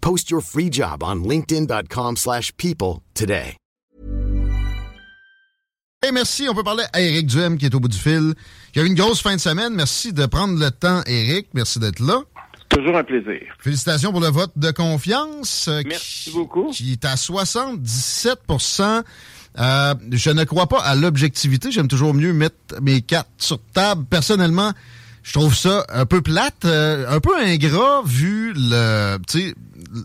Post your free job on linkedin.com/people slash people today. Hey, merci. On peut parler à Eric Duhem qui est au bout du fil. Il y a eu une grosse fin de semaine. Merci de prendre le temps, Eric. Merci d'être là. Toujours un plaisir. Félicitations pour le vote de confiance. euh, Merci qui- beaucoup. Qui est à 77 Euh, Je ne crois pas à l'objectivité. J'aime toujours mieux mettre mes cartes sur table. Personnellement, je trouve ça un peu plate, euh, un peu ingrat vu le, tu sais,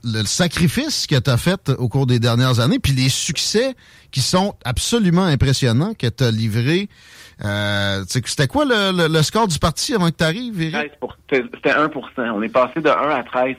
le sacrifice que tu as fait au cours des dernières années, puis les succès qui sont absolument impressionnants que tu as livrés. Euh, C'était quoi le, le- le score du parti avant que tu arrives, Eric? 13 pour- C'était c'était 1 On est passé de 1 à 13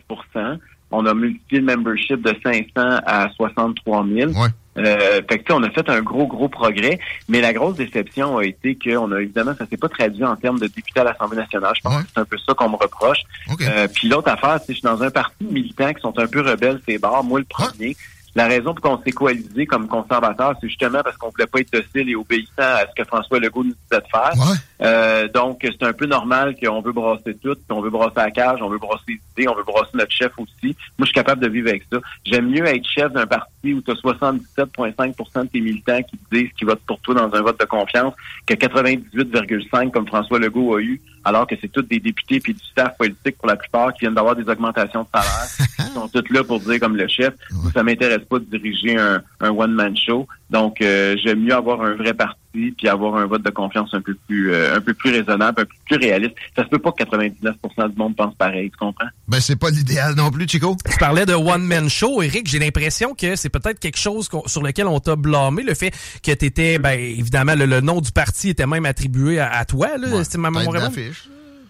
On a multiplié le membership de 500 à 63 000. Ouais. Euh, fait que, tu sais, on a fait un gros, gros progrès. Mais la grosse déception a été qu'on a, évidemment, ça s'est pas traduit en termes de députés à l'Assemblée nationale. Je pense Ouais. que c'est un peu ça qu'on me reproche. Euh, puis l'autre affaire, c'est que je suis dans un parti de militants qui sont un peu rebelles, c'est barres. Moi, le premier. La raison pour qu'on s'est coalisé comme conservateur, c'est justement parce qu'on voulait pas être docile et obéissant à ce que François Legault nous disait de faire. Ouais. Euh, donc, c'est un peu normal qu'on veut brasser tout, on veut brasser la cage, on veut brasser les idées, on veut brasser notre chef aussi. Moi, je suis capable de vivre avec ça. J'aime mieux être chef d'un parti où tu as 77,5% de tes militants qui te disent qu'ils votent pour toi dans un vote de confiance que 98,5 comme François Legault a eu, alors que c'est tous des députés puis du staff politique pour la plupart qui viennent d'avoir des augmentations de salaire. Ils sont tous là pour dire comme le chef. Moi, Ça m'intéresse pas de diriger un, un one-man show. Donc, euh, j'aime mieux avoir un vrai parti puis avoir un vote de confiance un peu plus euh, un peu plus raisonnable, un peu plus réaliste. Ça se peut pas que 99% du monde pense pareil, tu comprends? Ben, c'est pas l'idéal non plus, Chico. Tu parlais de one-man show, Eric. J'ai l'impression que c'est peut-être quelque chose sur lequel on t'a blâmé. Le fait que tu étais, ben, évidemment, le, le nom du parti était même attribué à, à toi. Là, Ouais, C'était ma mémoire.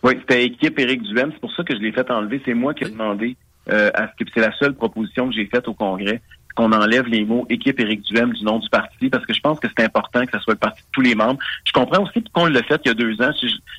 Oui, c'était équipe Éric Duhem. C'est pour ça que je l'ai fait enlever. C'est moi qui ai demandé euh, à ce que c'est la seule proposition que j'ai faite au Congrès qu'on enlève les mots équipe Éric Duhem du nom du parti parce que je pense que c'est important que ça soit le parti de tous les membres. Je comprends aussi qu'on l'a fait il y a deux ans.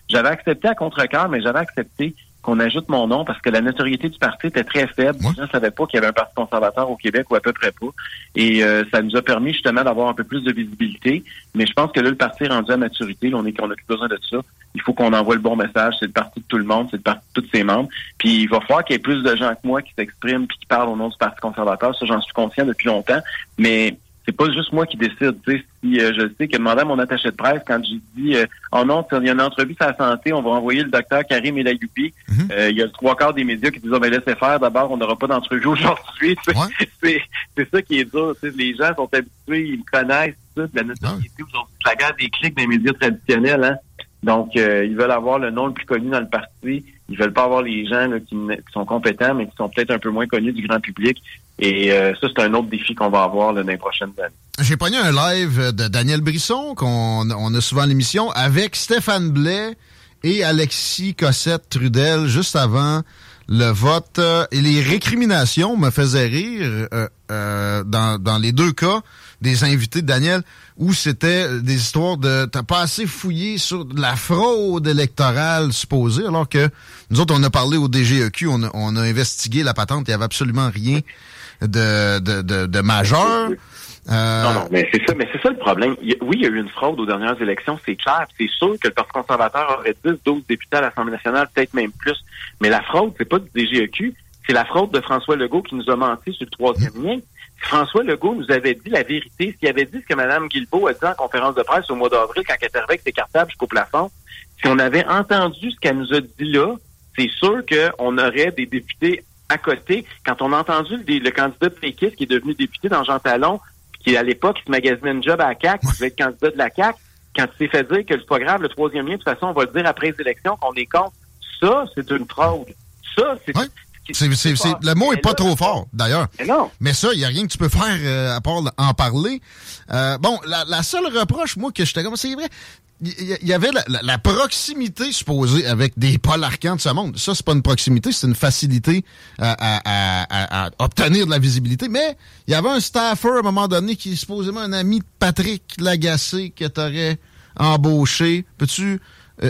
J'avais accepté à contre-cœur, mais j'avais accepté qu'on ajoute mon nom parce que la notoriété du parti était très faible. Ouais. Les gens ne savaient pas qu'il y avait un parti conservateur au Québec ou à peu près pas. Et euh, ça nous a permis justement d'avoir un peu plus de visibilité. Mais je pense que là, le parti est rendu à maturité. Là, on est qu'on a plus besoin de ça. Il faut qu'on envoie le bon message. C'est le parti de tout le monde, c'est le parti de tous ses membres. Puis il va falloir qu'il y ait plus de gens que moi qui s'expriment puis qui parlent au nom du Parti conservateur. Ça, j'en suis conscient depuis longtemps. Mais c'est pas juste moi qui décide. Tu sais, si euh, je sais que demandé à mon attaché de presse quand j'ai dit euh, Oh non, il y a une entrevue sur la santé, on va envoyer le docteur Karim Elayoubi. Mhm. Euh, il y a le trois quarts des médias qui disent oh, ben laissez faire d'abord, on n'aura pas d'entrevue aujourd'hui. Ouais. c'est ça qui est dur. Les gens sont habitués, ils me connaissent, puis la notoriété aujourd'hui, la guerre des clics les médias traditionnels, hein. Donc, euh, ils veulent avoir le nom le plus connu dans le parti. Ils veulent pas avoir les gens là, qui sont compétents, mais qui sont peut-être un peu moins connus du grand public. Et euh, ça, c'est un autre défi qu'on va avoir prochaines années. J'ai pogné un live de Daniel Brisson, qu'on on a souvent à l'émission, avec Stéphane Blais et Alexis Cossette-Trudel, juste avant le vote. Et les récriminations me faisaient rire euh, euh, dans, dans les deux cas des invités de Daniel, où c'était des histoires de t'as pas assez fouillé sur la fraude électorale supposée, alors que nous autres, on a parlé au DGEQ, on a, on a investigué la patente, il y avait absolument rien de, de, de, de majeur. Euh, Non, non, mais c'est ça, mais c'est ça le problème. Il y a- oui, il y a eu une fraude aux dernières élections, c'est clair. C'est sûr que le Parti conservateur aurait 10, 12 députés à l'Assemblée nationale, peut-être même plus. Mais la fraude, c'est pas du DGEQ, c'est la fraude de François Legault qui nous a menti sur le troisième lien. François Legault nous avait dit la vérité, s'il avait dit ce que Mme Guilbeault a dit en conférence de presse au mois d'avril quand elle était avec ses cartables jusqu'au plafond, si on avait entendu ce qu'elle nous a dit là, c'est sûr qu'on aurait des députés à côté. Quand on a entendu le, le candidat de Pékis qui est devenu député dans Jean Talon, qui à l'époque se magasinait une job à la CAQ, qui devait être candidat de la CAQ, quand il s'est fait dire que c'est pas le troisième lien, de toute façon, on va le dire après les élections qu'on est contre. Ça, c'est une fraude. Ça, c'est... le mot est pas trop fort, d'ailleurs. Mais non. Mais ça, il n'y a rien que tu peux faire euh, à part en parler. Euh, bon, la, la, seule reproche, moi, que je comme, c'est vrai, il y, avait la, proximité supposée avec des Paul Arcand de ce monde. Ça, c'est pas une proximité, c'est une facilité à, obtenir de la visibilité. Mais il y avait un staffer à un moment donné qui est supposément un ami de Patrick Lagacé que t'aurais embauché. Peux-tu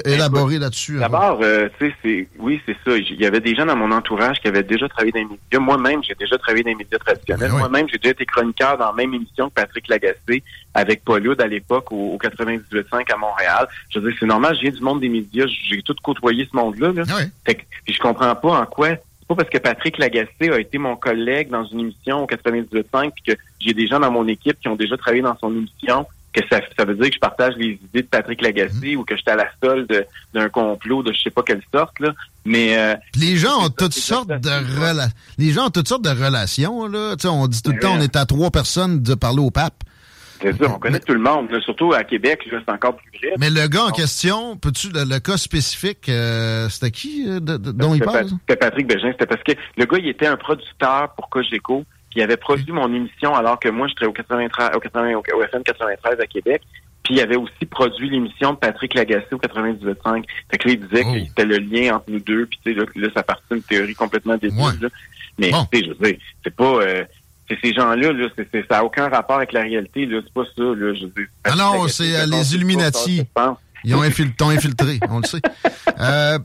élaborer là-dessus? D'abord, euh, tu sais, c'est oui, c'est ça. Il y avait des gens dans mon entourage qui avaient déjà travaillé dans les médias. Moi-même, j'ai déjà travaillé dans les médias traditionnels. Ben Moi-même, j'ai déjà été chroniqueur dans la même émission que Patrick Lagacé avec Paul à l'époque au, au 98.5 à Montréal. Je veux dire, c'est normal, je viens du monde des médias. J'ai tout côtoyé ce monde-là. Là. Ah fait que, puis je comprends pas en quoi c'est pas parce que Patrick Lagacé a été mon collègue dans une émission au 98.5 puis que j'ai des gens dans mon équipe qui ont déjà travaillé dans son émission que ça, ça veut dire que je partage les idées de Patrick Lagacé mhm. ou que j'étais à la solde d'un complot de je sais pas quelle sorte là. Mais euh, les gens ont toutes sortes de rela les gens ont toutes sortes de relations là. on dit tout le temps on est à trois personnes de parler au pape. C'est ça, on connaît tout le monde, surtout à Québec, c'est encore plus vrai. Mais le gars en question, peux-tu le, cas spécifique, euh, c'était qui euh, dont il parle? C'était Patrick Bégin, c'était parce que le gars, il était un producteur pour Cogeco il avait produit mon émission alors que moi, j'étais au, 93, au, 80, au FM 93 à Québec. Puis il avait aussi produit l'émission de Patrick Lagacé au 98.5. Fait que là, il disait oh. que c'était le lien entre nous deux. Puis tu sais, là, là, ça partit d'une théorie complètement débile. Mais tu sais, je veux dire, c'est pas... Euh, c'est ces gens-là, là, ça n'a aucun rapport avec la réalité. Là, c'est pas ça. Là, je veux ah non, c'est euh, les Illuminati. Ils ont infiltré, infiltré, on le sait. Euh,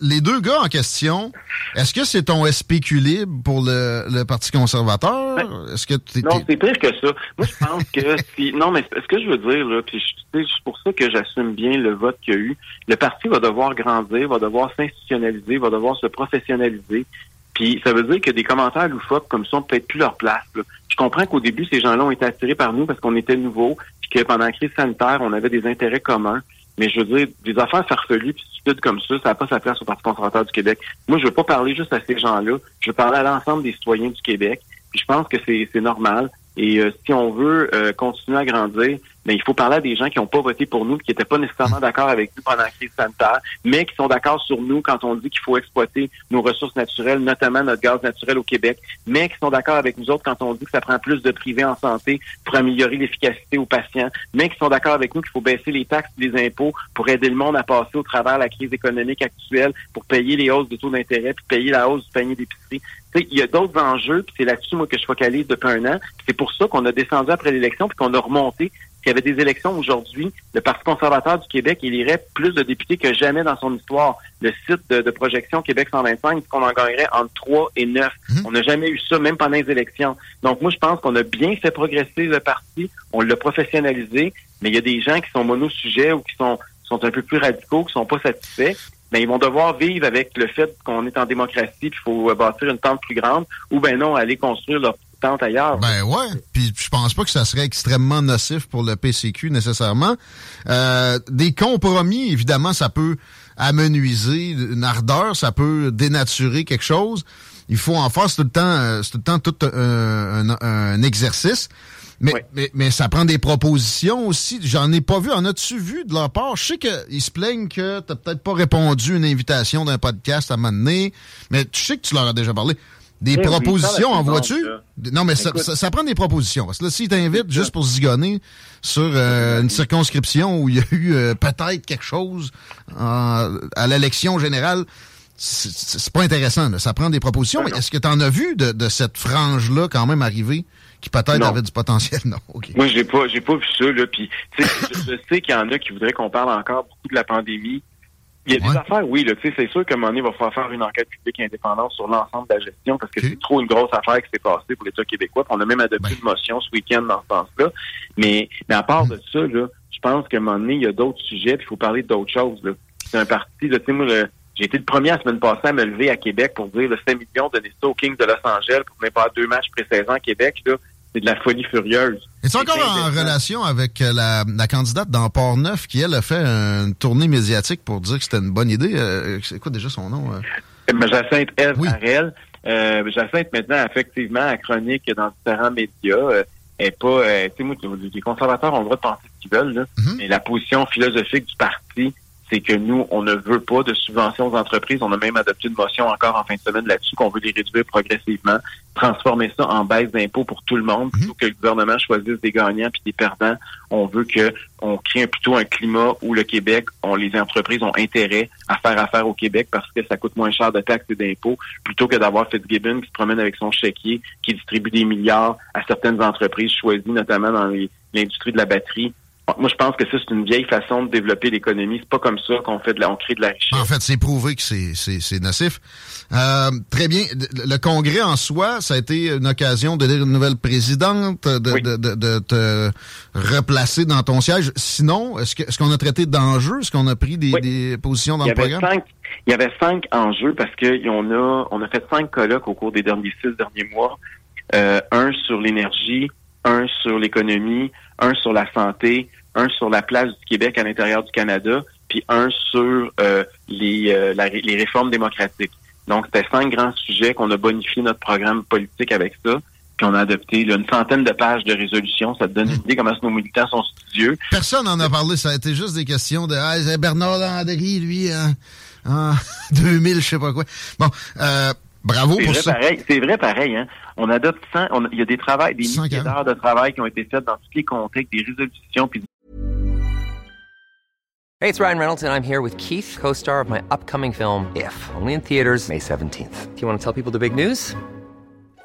les deux gars en question, est-ce que c'est ton SPQ libre pour le, Parti conservateur? Ben, est-ce que non, c'est pire que ça. Moi, je pense que si... Non, mais ce que je veux dire, là, puis c'est pour ça que j'assume bien le vote qu'il y a eu. Le parti va devoir grandir, va devoir s'institutionnaliser, va devoir se professionnaliser. Puis ça veut dire que des commentaires loufoques comme ça ont peut-être plus leur place. Je comprends qu'au début, ces gens-là ont été attirés par nous parce qu'on était nouveaux, puis que pendant la crise sanitaire, on avait des intérêts communs. Mais je veux dire, des affaires farfelues puis stupides comme ça, ça n'a pas sa place au Parti conservateur du Québec. Moi, je veux pas parler juste à ces gens-là. Je veux parler à l'ensemble des citoyens du Québec. Puis je pense que c'est normal. Et euh, si on veut euh, continuer à grandir, mais il faut parler à des gens qui n'ont pas voté pour nous, qui n'étaient pas nécessairement d'accord avec nous pendant la crise sanitaire, mais qui sont d'accord sur nous quand on dit qu'il faut exploiter nos ressources naturelles, notamment notre gaz naturel au Québec, mais qui sont d'accord avec nous autres quand on dit que ça prend plus de privés en santé pour améliorer l'efficacité aux patients, mais qui sont d'accord avec nous qu'il faut baisser les taxes et les impôts pour aider le monde à passer au travers de la crise économique actuelle, pour payer les hausses de taux d'intérêt, puis payer la hausse du panier d'épicerie. Il y a d'autres enjeux, puis c'est là-dessus moi que je focalise depuis un an. C'est pour ça qu'on a descendu après l'élection, puis qu'on a remonté s'il y avait des élections aujourd'hui, le Parti conservateur du Québec, il irait plus de députés que jamais dans son histoire. Le site de, projection Québec 125, qu'on en gagnerait entre 3 et 9. Mhm. On n'a jamais eu ça, même pendant les élections. Donc, moi, je pense qu'on a bien fait progresser le parti, on l'a professionnalisé, mais il y a des gens qui sont monosujets ou qui sont, sont un peu plus radicaux, qui sont pas satisfaits mais ils vont devoir vivre avec le fait qu'on est en démocratie qu'il faut bâtir une tente plus grande ou ben non aller construire leur ailleurs. Ben ouais, puis je pense pas que ça serait extrêmement nocif pour le PCQ nécessairement. Euh, des compromis, évidemment, ça peut amenuiser une ardeur, ça peut dénaturer quelque chose. Il faut en faire, c'est tout le temps, euh, tout le temps tout un, un, exercice. Mais, mais, mais, ça prend des propositions aussi. J'en ai pas vu. En as-tu vu de leur part? Je sais qu'ils se plaignent que t'as peut-être pas répondu à une invitation d'un podcast à un moment donné, mais tu sais que tu leur as déjà parlé. Des propositions en voiture? Non, mais ça, ça, prend des propositions. Parce que là, s'ils t'invitent juste pour zigonner sur euh, une circonscription où il y a eu euh, peut-être quelque chose à l'élection générale, c'est pas intéressant. Ça prend des propositions. mais est-ce que tu en as vu de, cette frange-là quand même arriver qui peut-être avait du potentiel? Non. Moi, j'ai pas, j'ai pas vu ça. Là. Puis, je, je sais qu'il y en a qui voudraient qu'on parle encore beaucoup de la pandémie. Il y a des affaires, oui. C'est sûr qu'à un moment donné, il va falloir faire une enquête publique indépendante sur l'ensemble de la gestion parce que c'est trop une grosse affaire qui s'est passée pour l'État québécois. on a même adopté ben. une motion ce week-end dans ce sens-là. Mais, mais à part de ça, là, je pense qu'à un moment donné, il y a d'autres sujets, puis il faut parler d'autres choses. C'est un parti, là, tu sais, moi, j'ai été le premier la semaine passée à me lever à Québec pour dire le 5 millions de ça aux Kings de Los Angeles pour même pas deux matchs pré-saison à Québec. Là c'est de la folie furieuse. Es-tu encore en relation avec euh, la, candidate dans Port-Neuf qui, elle, a fait une tournée médiatique pour dire que c'était une bonne idée? Euh, c'est quoi déjà son nom? Euh? Jacinthe Eve oui. Jacinthe, maintenant, effectivement, à chronique dans différents médias. est pas, euh, tu sais, moi, les conservateurs ont le droit de penser ce qu'ils veulent, là, Mhm. mais la position philosophique du parti, c'est que nous, on ne veut pas de subventions aux entreprises. On a même adopté une motion encore en fin de semaine là-dessus qu'on veut les réduire progressivement, transformer ça en baisse d'impôts pour tout le monde, plutôt que le gouvernement choisisse des gagnants puis des perdants. On veut que on crée plutôt un climat où le Québec, on, les entreprises ont intérêt à faire affaire au Québec parce que ça coûte moins cher de taxes et d'impôts, plutôt que d'avoir Fitzgibbon qui se promène avec son chéquier, qui distribue des milliards à certaines entreprises choisies, notamment dans les- l'industrie de la batterie. Moi, je pense que ça, c'est une vieille façon de développer l'économie. C'est pas comme ça qu'on fait de la, on crée de la richesse. En fait, c'est prouvé que c'est- c'est c'est nocif. Euh, très bien. Le congrès en soi, ça a été une occasion de dire une nouvelle présidente, de, Oui. de, de, de te replacer dans ton siège. Sinon, est-ce qu'on a traité d'enjeux? Est-ce qu'on a pris des, Oui. des positions dans il y le avait programme? cinq, il y avait cinq enjeux parce que on a, on a fait cinq colloques au cours des derniers six derniers mois. Euh, un sur l'énergie, un sur l'économie, un sur la santé, un sur la place du Québec à l'intérieur du Canada, puis un sur euh, les, euh, les réformes démocratiques. Donc, c'était cinq grands sujets qu'on a bonifié notre programme politique avec ça. Puis on a adopté une centaine de pages de résolutions. Ça te donne une idée comment nos militants sont studieux. Personne n'en a parlé. Ça a été juste des questions de ah, Bernard Landry, lui, euh, en 2000, je sais pas quoi. Bon, euh, bravo pour vrai ça. pareil. C'est vrai pareil. Hein? On adopte 100, on- il y a des travails, des 100 milliers d'heures de travail qui ont été faites dans tous les contextes, des résolutions, puis Hey, it's Ryan Reynolds, and I'm here with Keith, co star of my upcoming film, If, only in theaters, May 17th. Do you want to tell people the big news?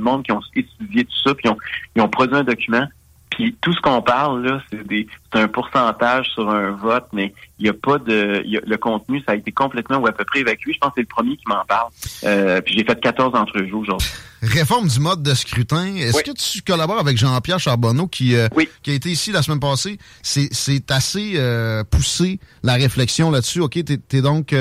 Monde qui ont étudié tout ça, puis ils ont, ils ont produit un document. Puis tout ce qu'on parle là, c'est des c'est un pourcentage sur un vote, mais il n'y a pas de il y a- le contenu, ça a été complètement ou à peu près évacué. Je pense que c'est le premier qui m'en parle. Euh, puis j'ai fait 14 entrevues aujourd'hui. Réforme du mode de scrutin. Est-ce Oui. que tu collabores avec Jean-Pierre Charbonneau qui, euh, Oui. qui a été ici la semaine passée? C'est assez euh, poussé la réflexion là-dessus. OK, t'es es donc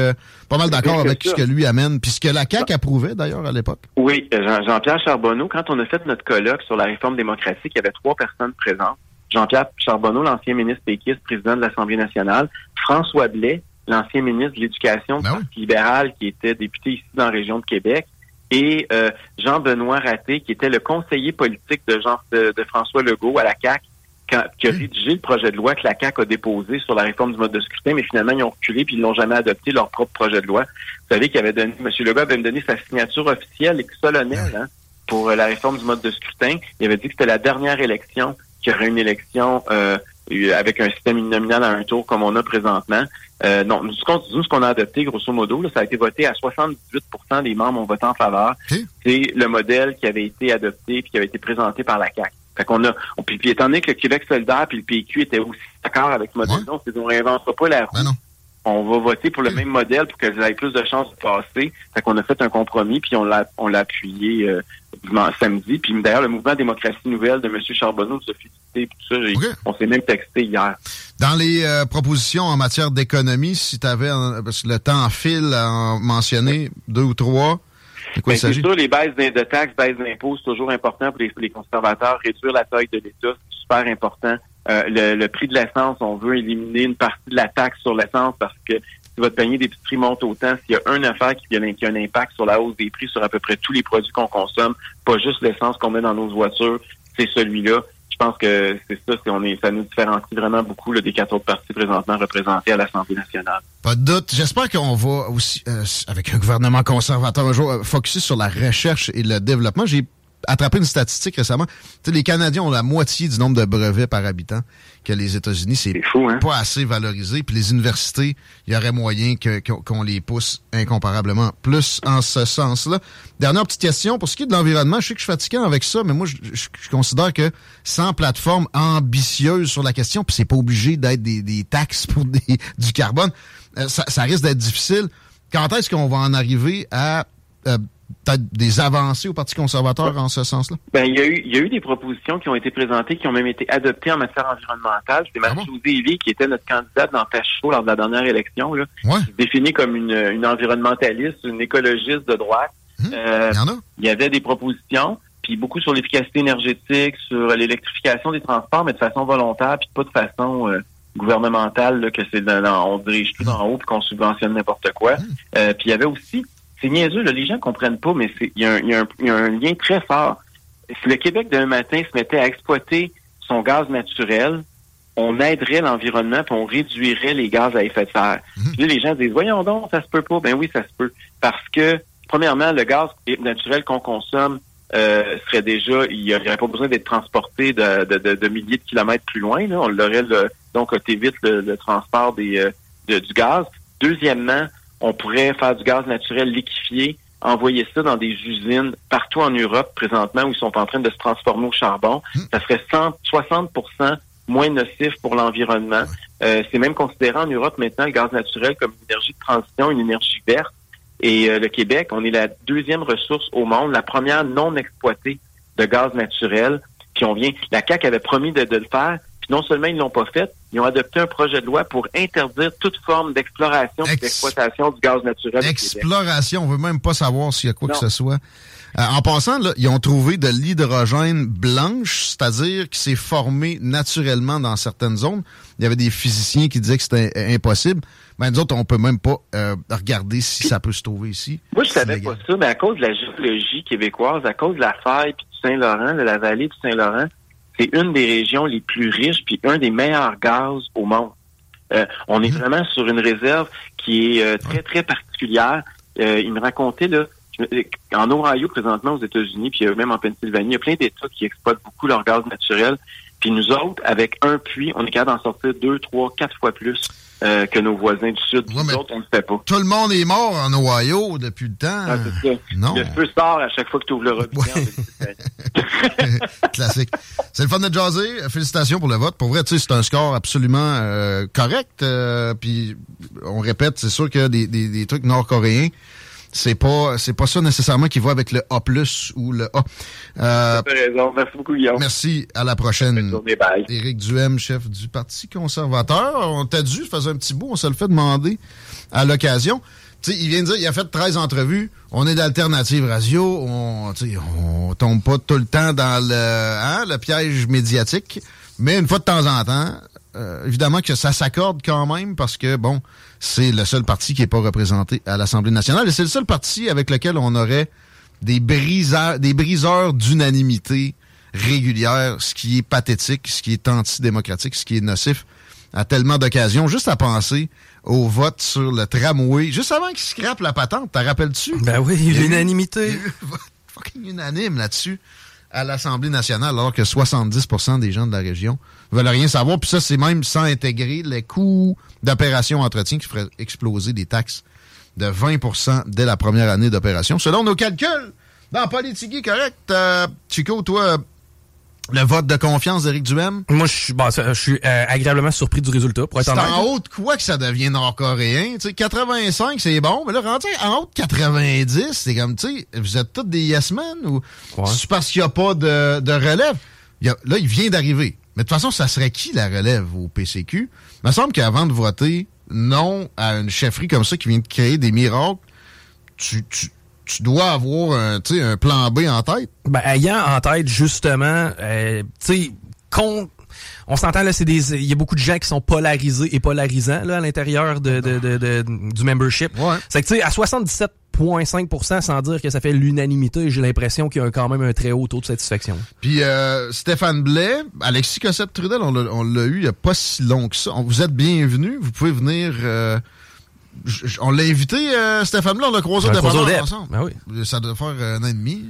pas mal d'accord avec ça. ce que lui amène, puis ce que la CAQ approuvait d'ailleurs à l'époque. Oui, Jean- Jean-Pierre Charbonneau, quand on a fait notre colloque sur la réforme démocratique, il y avait trois personnes présentes. Jean-Pierre Charbonneau, l'ancien ministre péquiste, président de l'Assemblée nationale. François Blais, l'ancien ministre de l'Éducation du Ben oui. Parti libéral, qui était député ici dans la région de Québec. Et euh, Jean-Benoît Raté, qui était le conseiller politique de, Jean, de, de François Legault à la CAQ, quand- qui a rédigé le projet de loi que la CAQ a déposé sur la réforme du mode de scrutin, mais finalement, ils ont reculé puis ils n'ont jamais adopté leur propre projet de loi. Vous savez qu'il avait donné, M. Legault avait donné sa signature officielle et solennelle hein, pour euh, la réforme du mode de scrutin. Il avait dit que c'était la dernière élection qu'il y aurait une élection euh, avec un système uninominal à un tour comme on a présentement. Euh, non, nous, ce qu'on a adopté, grosso modo, là, ça a été voté à 78% des membres ont voté en faveur. C'est le modèle qui avait été adopté et qui avait été présenté par la CAQ. Fait qu'on a, on, puis, puis étant donné que le Québec solidaire puis le PQ étaient aussi d'accord avec ce modèle-là, on s'est on réinventera pas la roue Ben. On va voter pour le même modèle pour qu'elles aient plus de chances de passer. Fait qu'on a fait un compromis, puis on l'a on l'a appuyé euh, samedi. Puis d'ailleurs, le mouvement Démocratie Nouvelle de M. Charbonneau nous a félicité, tout ça. On s'est même texté hier. Dans les euh, propositions en matière d'économie, si tu avais, parce que le temps file à en mentionner deux ou trois, Ben, c'est sûr, les baisses de taxes, baisses d'impôts, c'est toujours important pour les, les conservateurs. Réduire la taille de l'État, c'est super important. Euh, le, prix de l'essence, on veut éliminer une partie de la taxe sur l'essence parce que si votre panier d'épicerie monte autant, s'il y a un affaire qui a, un- impact sur la hausse des prix sur à peu près tous les produits qu'on consomme, pas juste l'essence qu'on met dans nos voitures, c'est celui-là. Je pense que c'est ça, ça nous différencie vraiment beaucoup des quatre autres partis présentement représentés à l'Assemblée nationale. Pas de doute. J'espère qu'on va aussi, euh, avec un gouvernement conservateur un jour, euh, focuser sur la recherche et le développement. J'ai attrapé une statistique récemment. sais, les Canadiens ont la moitié du nombre de brevets par habitant que les États-Unis. C'est hein? pas assez valorisé. Puis les universités, il y aurait moyen qu'on les pousse incomparablement plus en ce sens-là. Dernière petite question. Pour ce qui est de l'environnement, je sais que je suis fatiguant avec ça, mais moi, je, considère que sans plateforme ambitieuse sur la question, puis c'est pas obligé d'être des, taxes pour du carbone, euh, ça, risque d'être difficile. Quand est-ce qu'on va en arriver à euh, peut-être des avancées au Parti conservateur en ce sens-là? Ben, il y, a eu, il y a eu des propositions qui ont été présentées, qui ont même été adoptées en matière environnementale. C'est ah Marie-Josée qui était notre candidate dans Chaud lors de la dernière élection, là, ouais. définie comme une, une, environnementaliste, une écologiste de droite. Hum, euh, il y en a. Il y avait des propositions, puis beaucoup sur l'efficacité énergétique, sur l'électrification des transports, mais de façon volontaire, puis pas de façon euh, gouvernementale, que c'est on dirige tout en haut, puis qu'on subventionne n'importe quoi. Hum. Euh, puis il y avait aussi c'est niaiseux, là, les gens comprennent pas, mais il y, a un lien très fort. Si le Québec d'un matin se mettait à exploiter son gaz naturel, on aiderait l'environnement puis on réduirait les gaz à effet de serre. Mhm. Puis les gens disent voyons donc, ça se peut pas. Ben oui, ça se peut. Parce que, premièrement, le gaz naturel qu'on consomme euh, serait déjà, il n'y aurait pas besoin d'être transporté de, de, milliers de kilomètres plus loin. Là. On l'aurait donc vite le, transport des, euh, du gaz. Deuxièmement, on pourrait faire du gaz naturel liquéfié, envoyer ça dans des usines partout en Europe présentement où ils sont en train de se transformer au charbon. Hmm. Ça serait 160 moins nocif pour l'environnement. Euh, c'est même considéré en Europe maintenant le gaz naturel comme une énergie de transition, une énergie verte. Et euh, le Québec, on est la deuxième ressource au monde, la première non exploitée de gaz naturel. Puis on vient, la CAC avait promis de, de le faire, non seulement ils l'ont pas fait, ils ont adopté un projet de loi pour interdire toute forme d'exploration et d'exploitation du gaz naturel. Exploration, on veut même pas savoir s'il y a quoi que ce soit. Euh, en passant, là, ils ont trouvé de l'hydrogène blanche, c'est-à-dire qui s'est formé naturellement dans certaines zones. Il y avait des physiciens qui disaient que c'était impossible. Mais nous autres, on peut même pas euh, regarder si ça peut se trouver ici. Moi, je savais pas ça, mais à cause de la géologie québécoise, à cause de la faille puis du Saint-Laurent, de la vallée du Saint-Laurent, c'est une des régions les plus riches puis un des meilleurs gaz au monde. Euh, on est mhm. vraiment sur une réserve qui est euh, très, très particulière. Euh, il me racontait, là, en Ohio, présentement, aux États-Unis, puis même en Pennsylvanie, il y a plein d'États qui exploitent beaucoup leur gaz naturel. Puis nous autres, avec un puits, on est capable d'en sortir deux, trois, quatre fois plus. Euh, que nos voisins du Sud. Ouais, autres, on ne fait pas. Tout le monde est mort en Ohio depuis le temps. Ah, c'est ça. Non. Le feu sort à chaque fois que tu ouvres le robinet. Classique. C'est le fun de jaser. Félicitations pour le vote. Pour vrai, tu sais, c'est un score absolument euh, correct. Euh, puis, on répète, c'est sûr que des, des, des trucs nord-coréens, c'est pas c'est pas ça nécessairement qui va avec le A+ ou le A. Euh, raison. Merci beaucoup, Guillaume. Merci. À la prochaine. Éric Duhem, chef du Parti conservateur. On t'a dû, faisait un petit bout, on se le fait demander à l'occasion. sais, il vient de dire, il a fait 13 entrevues. On est d'Alternative Radio. On, on tombe pas tout le temps dans le, hein, le piège médiatique. Mais une fois de temps en temps, euh, évidemment que ça s'accorde quand même parce que, bon, c'est le seul parti qui n'est pas représenté à l'Assemblée nationale et c'est le seul parti avec lequel on aurait des briseurs, des briseurs d'unanimité régulière, ce qui est pathétique, ce qui est antidémocratique, ce qui est nocif à tellement d'occasions. Juste à penser au vote sur le tramway, juste avant qu'il scrape la patente, t'en rappelles-tu? Ben oui, l'unanimité. fucking unanime là-dessus à l'Assemblée nationale, alors que 70% des gens de la région veulent rien savoir. Puis ça, c'est même sans intégrer les coûts d'opération entretien qui feraient exploser des taxes de 20% dès la première année d'opération. Selon nos calculs, dans Politique correct, euh, Chico, toi, le vote de confiance d'Éric Duhem? Moi, je suis, je suis euh, agréablement surpris du résultat, pour être C'est en haut de quoi que ça devient nord-coréen? 85, c'est bon, mais là, rendu en haut de 90, c'est comme, tu sais, vous êtes tous des yes men ou c'est parce qu'il n'y a pas de, de relève? là, il vient d'arriver. Mais de toute façon, ça serait qui la relève au PCQ? Il me semble qu'avant de voter non à une chefferie comme ça qui vient de créer des miracles, tu, tu tu dois avoir un, un plan B en tête. Ben, ayant en tête, justement, euh, tu sais, on s'entend là, c'est des, il y a beaucoup de gens qui sont polarisés et polarisants là à l'intérieur de, de, de, du membership. C'est que tu sais à 77,5% sans dire que ça fait l'unanimité, j'ai l'impression qu'il y a quand même un très haut taux de satisfaction. Puis euh, Stéphane Blais, Alexis Cossette Trudel, on l'a eu il y a pas si long que ça. Vous êtes bienvenus, vous pouvez venir. Euh, on l'a invité, euh, Stéphane Blanc, on l'a croisé de ensemble. Ben oui. Ça doit faire un an et demi.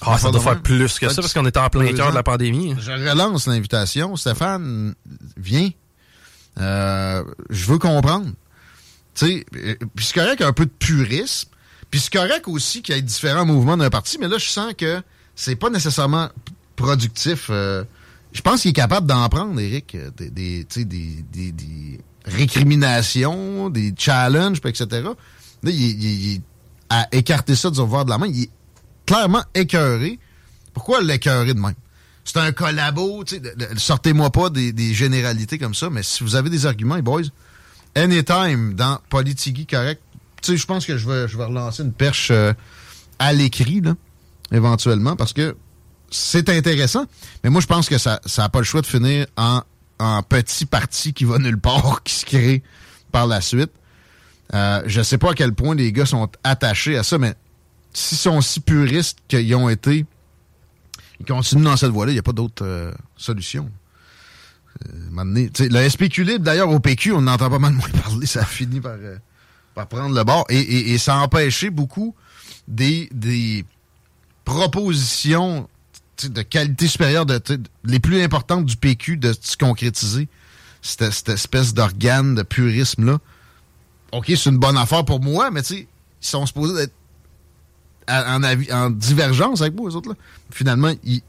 Ah, ça doit faire plus que ça parce qu'on était en plein cœur de la pandémie. Je relance l'invitation. Stéphane, viens. Euh, je veux comprendre. Tu sais, puis c'est correct un peu de purisme. Puis c'est correct aussi qu'il y ait différents mouvements d'un parti, mais là, je sens que c'est pas nécessairement productif. Euh, je pense qu'il est capable d'en prendre, Eric, des, des, des, des, récriminations, des challenges, etc. Là, il, il, il, a écarté ça du revoir de la main. Il est clairement écœuré. Pourquoi l'écœurer de même? C'est un collabo, sortez-moi pas des, généralités comme ça, mais si vous avez des arguments, boys, anytime dans Politigui correct, je pense que je vais, je relancer une perche euh, à l'écrit, là, éventuellement, parce que c'est intéressant, mais moi, je pense que ça n'a pas le choix de finir en, en petit parti qui va nulle part, qui se crée par la suite. Euh, je sais pas à quel point les gars sont attachés à ça, mais s'ils sont si puristes qu'ils ont été, ils continuent dans cette voie-là, il n'y a pas d'autre euh, solution. Euh, le SPQ libre, d'ailleurs, au PQ, on entend pas mal moins parler, ça a fini par, euh, par prendre le bord. Et, ça a empêché beaucoup des, des propositions de qualité supérieure, de, les plus importantes du PQ, de se concrétiser. Cette, cette espèce d'organe de purisme-là. OK, c'est une bonne affaire pour moi, mais tu ils sont supposés être en, en divergence avec moi, eux autres. Là. Finalement, ils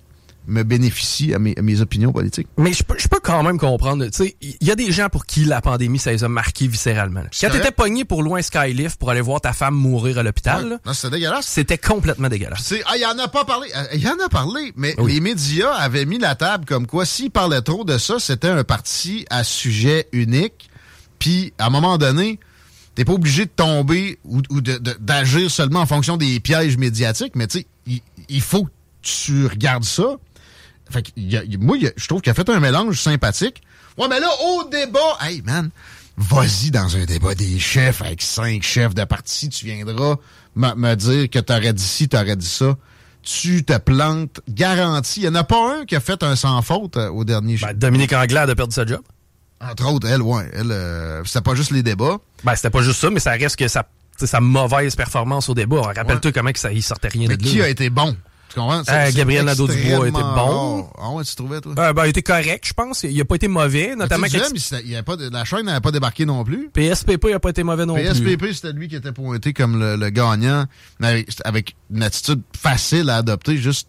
me bénéficient à mes, opinions politiques. Mais je peux, je peux quand même comprendre. Il y a des gens pour qui la pandémie, ça les a marqués viscéralement. Quand t'étais pogné pour loin Skylift pour aller voir ta femme mourir à l'hôpital, c'était dégueulasse. C'était complètement dégueulasse. Ah, il en a pas parlé. Euh, il en a parlé, mais les médias avaient mis la table comme quoi s'ils parlaient trop de ça, c'était un parti à sujet unique. Puis, à un moment donné, T'es pas obligé de tomber ou, d'agir seulement en fonction des pièges médiatiques, mais tu sais, il, faut que tu regardes ça. Fait que, moi, je trouve qu'il a fait un mélange sympathique. Ouais, mais là, au débat, hey man, vas-y dans un débat des chefs avec cinq chefs de parti, tu viendras me dire que t'aurais dit ci, t'aurais dit ça. Tu te plantes, garanti. Il n'y en a pas un qui a fait un sans faute euh, au dernier ben, Dominique Anglade a perdu sa job. Entre autres, elle, ouais. Elle, euh, c'était pas juste les débats. Ben, c'était pas juste ça, mais ça reste que sa, sa mauvaise performance au débat. Rappelle-toi comment que ça, il sortait rien mais de qui a été bon? Tu comprends? Euh, Gabriel Nadeau-Dubois a été bon. Ah ouais, tu trouvais, toi? Euh, ben, il était correct, je pense. Il a pas été mauvais, notamment... Que il pas la chaîne n'avait pas débarqué non plus. PSPP n'a pas été mauvais non plus. PSPP, c'était lui qui était pointé comme le, gagnant, avec, une attitude facile à adopter, juste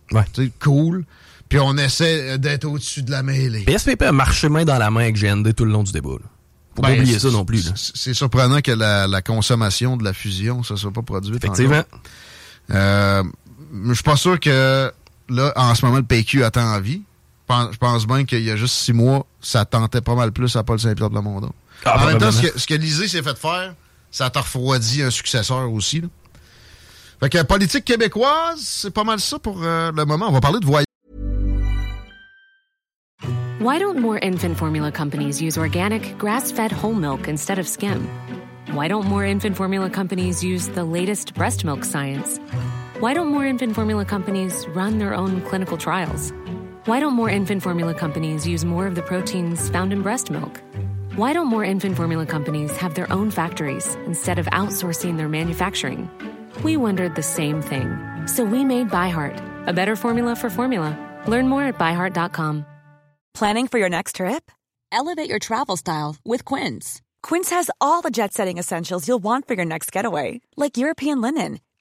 cool. Puis on essaie d'être au-dessus de la mêlée. PSPP a marché main dans la main avec GND tout le long du débat. Là. Faut pas ben, oublier ça non plus. C'est surprenant que la, consommation de la fusion, ça soit pas produite. Effectivement. Euh, je suis pas sûr que là, en ce moment, le PQ attend en vie. Je pense bien qu'il y a juste six mois, ça tentait pas mal plus à Paul Saint-Pierre de la Monde. Ah, en même temps, ce que, ce Lisée s'est fait faire, ça t'a refroidi un successeur aussi. Fait que politique québécoise, c'est pas mal ça pour euh, le moment. On va parler de voyage. Why don't more infant formula companies use organic, grass fed whole milk instead of skim? Why don't more infant formula companies use the latest breast milk science? Why don't more infant formula companies run their own clinical trials? Why don't more infant formula companies use more of the proteins found in breast milk? Why don't more infant formula companies have their own factories instead of outsourcing their manufacturing? We wondered the same thing. So we made ByHeart, a better formula for formula. Learn more at byheart.com. Planning for your next trip? Elevate your travel style with Quince. Quince has all the jet setting essentials you'll want for your next getaway, like European linen,